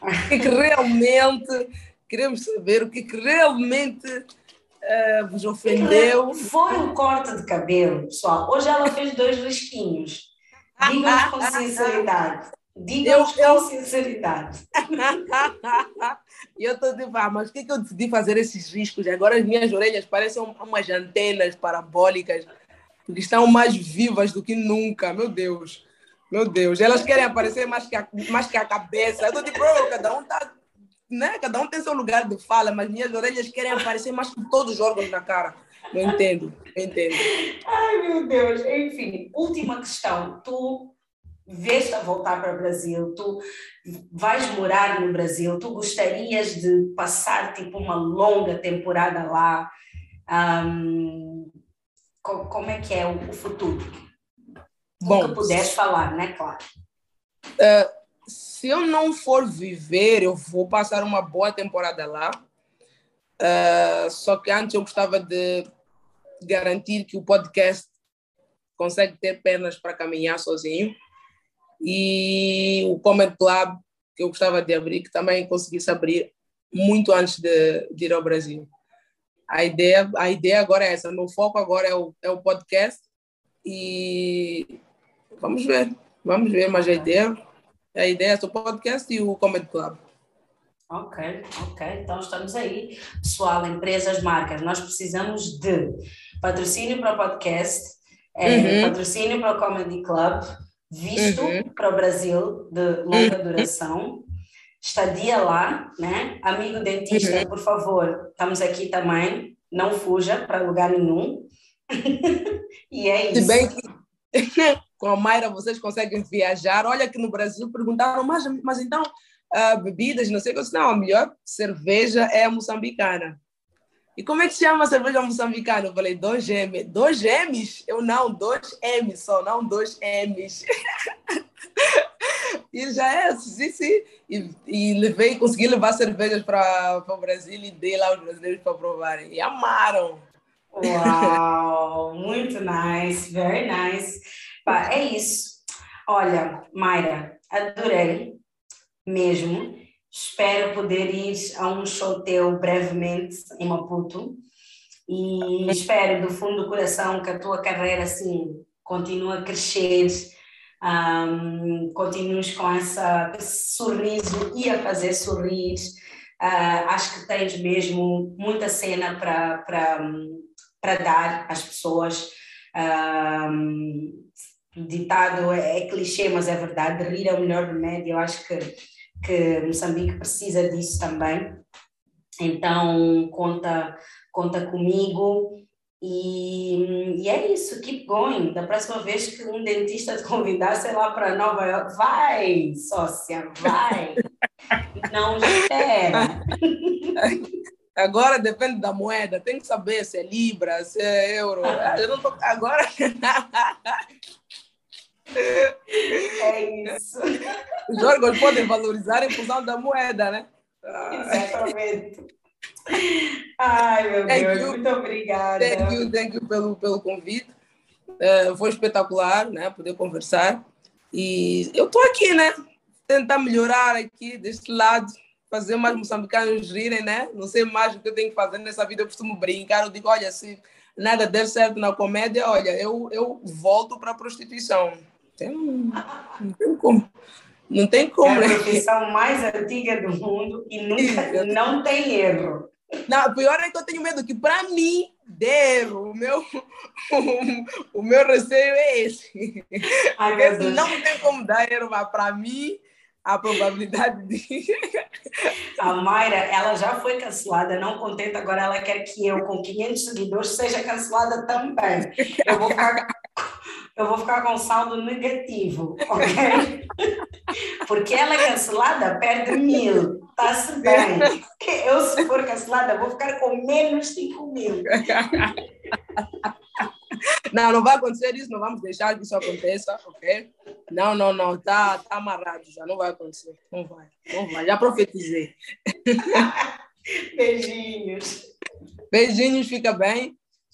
o que, é que realmente queremos saber, o que, é que realmente uh, vos ofendeu? Foi um corte de cabelo, pessoal. Hoje ela fez dois risquinhos. Digam-nos com sinceridade. Digam-nos com sinceridade. E *laughs* eu estou tipo, ah, mas por que, que eu decidi fazer esses riscos? Agora as minhas orelhas parecem umas antenas parabólicas porque estão mais vivas do que nunca, meu Deus. Meu Deus, elas querem aparecer mais que a, mais que a cabeça. Eu estou tipo, cada um tá, né? Cada um tem seu lugar de fala, mas minhas orelhas querem aparecer mais que todos os órgãos da cara. Não entendo, não entendo. Ai, meu Deus. Enfim, última questão. Tu vês a voltar para o Brasil, tu vais morar no Brasil, tu gostarias de passar tipo uma longa temporada lá? Um, como é que é o, futuro? Bom, que puderes falar, né, claro. Uh, se eu não for viver, eu vou passar uma boa temporada lá. Uh, só que antes eu gostava de garantir que o podcast consegue ter pernas para caminhar sozinho. E o Comedy Club, que eu gostava de abrir, que também conseguisse abrir muito antes de, de ir ao Brasil a ideia, a ideia agora é essa. Meu foco agora é o, é o podcast e vamos ver, vamos ver, mas a ideia, a ideia é o podcast e o Comedy Club. Ok, ok, então estamos aí. Pessoal, empresas, marcas, nós precisamos de patrocínio para o podcast, é, uhum. patrocínio para o Comedy Club, visto uhum. para o Brasil de longa uhum. duração estadia lá, né? Amigo dentista, uhum. por favor, estamos aqui também, não fuja para lugar nenhum. *laughs* e é isso. Se bem que *laughs* com a Mayra vocês conseguem viajar. Olha aqui no Brasil perguntaram, mas, mas então uh, bebidas, não sei o que. Não, a melhor cerveja é a moçambicana. E como é que chama a cerveja moçambicana? Eu falei, dois M. Dois M's? Eu não, dois M's só, não dois M's. *laughs* e já é, sim, sim. E, e levei, consegui levar cervejas para o Brasil e dei lá os brasileiros para provarem. E amaram. Uau, *laughs* muito nice, very nice. É isso. Olha, Mayra, adorei mesmo. Espero poder ir a um show teu brevemente em Maputo e espero do fundo do coração que a tua carreira assim continue a crescer, um, continues com essa, esse sorriso e a fazer sorrir. Uh, acho que tens mesmo muita cena para dar às pessoas. Um, ditado é, é clichê, mas é verdade, rir é o melhor remédio. Eu acho que que Moçambique precisa disso também. Então, conta, conta comigo. E, e, é isso, keep going. Da próxima vez que um dentista te convidar, sei lá, para Nova York, vai, sócia, vai. Não espera. *laughs* Agora depende da moeda, tem que saber se é Libra, se é euro. Eu não tô... Agora. *laughs* É isso. Os órgãos podem valorizar em função da moeda, né? Exatamente. Ai, meu thank Deus, you. muito obrigada. Thank you, thank you pelo, pelo convite. Uh, foi espetacular, né? Poder conversar. E eu estou aqui, né? Tentar melhorar aqui deste lado, fazer mais moçambicanos rirem, né? Não sei mais o que eu tenho que fazer nessa vida. Eu costumo brincar, eu digo, olha, se nada der certo na comédia, olha, eu, eu volto para a prostituição. Tem, não tem como. Não tem como. É a profissão mais antiga do mundo e nunca *laughs* não tem erro. Não, pior é que eu tenho medo que para mim dê erro. O meu, o, *laughs* o, meu receio é esse. Ai, Porque não tem como dar mas para mim a probabilidade de. *laughs* A Mayra, ela já foi cancelada, não contenta, agora ela quer que eu, com 500 seguidores, seja cancelada também. Eu vou ficar eu vou ficar com saldo negativo, ok? *laughs* Porque ela é cancelada, perde mil, está-se bem. Eu, se for cancelada, vou ficar com menos 5 mil. Não, não vai acontecer isso, não vamos deixar que isso aconteça, ok? Não, não, não, está tá amarrado já, não vai acontecer, não vai, não vai, já profetizei. *laughs* Beijinhos. Beijinhos, fica bem.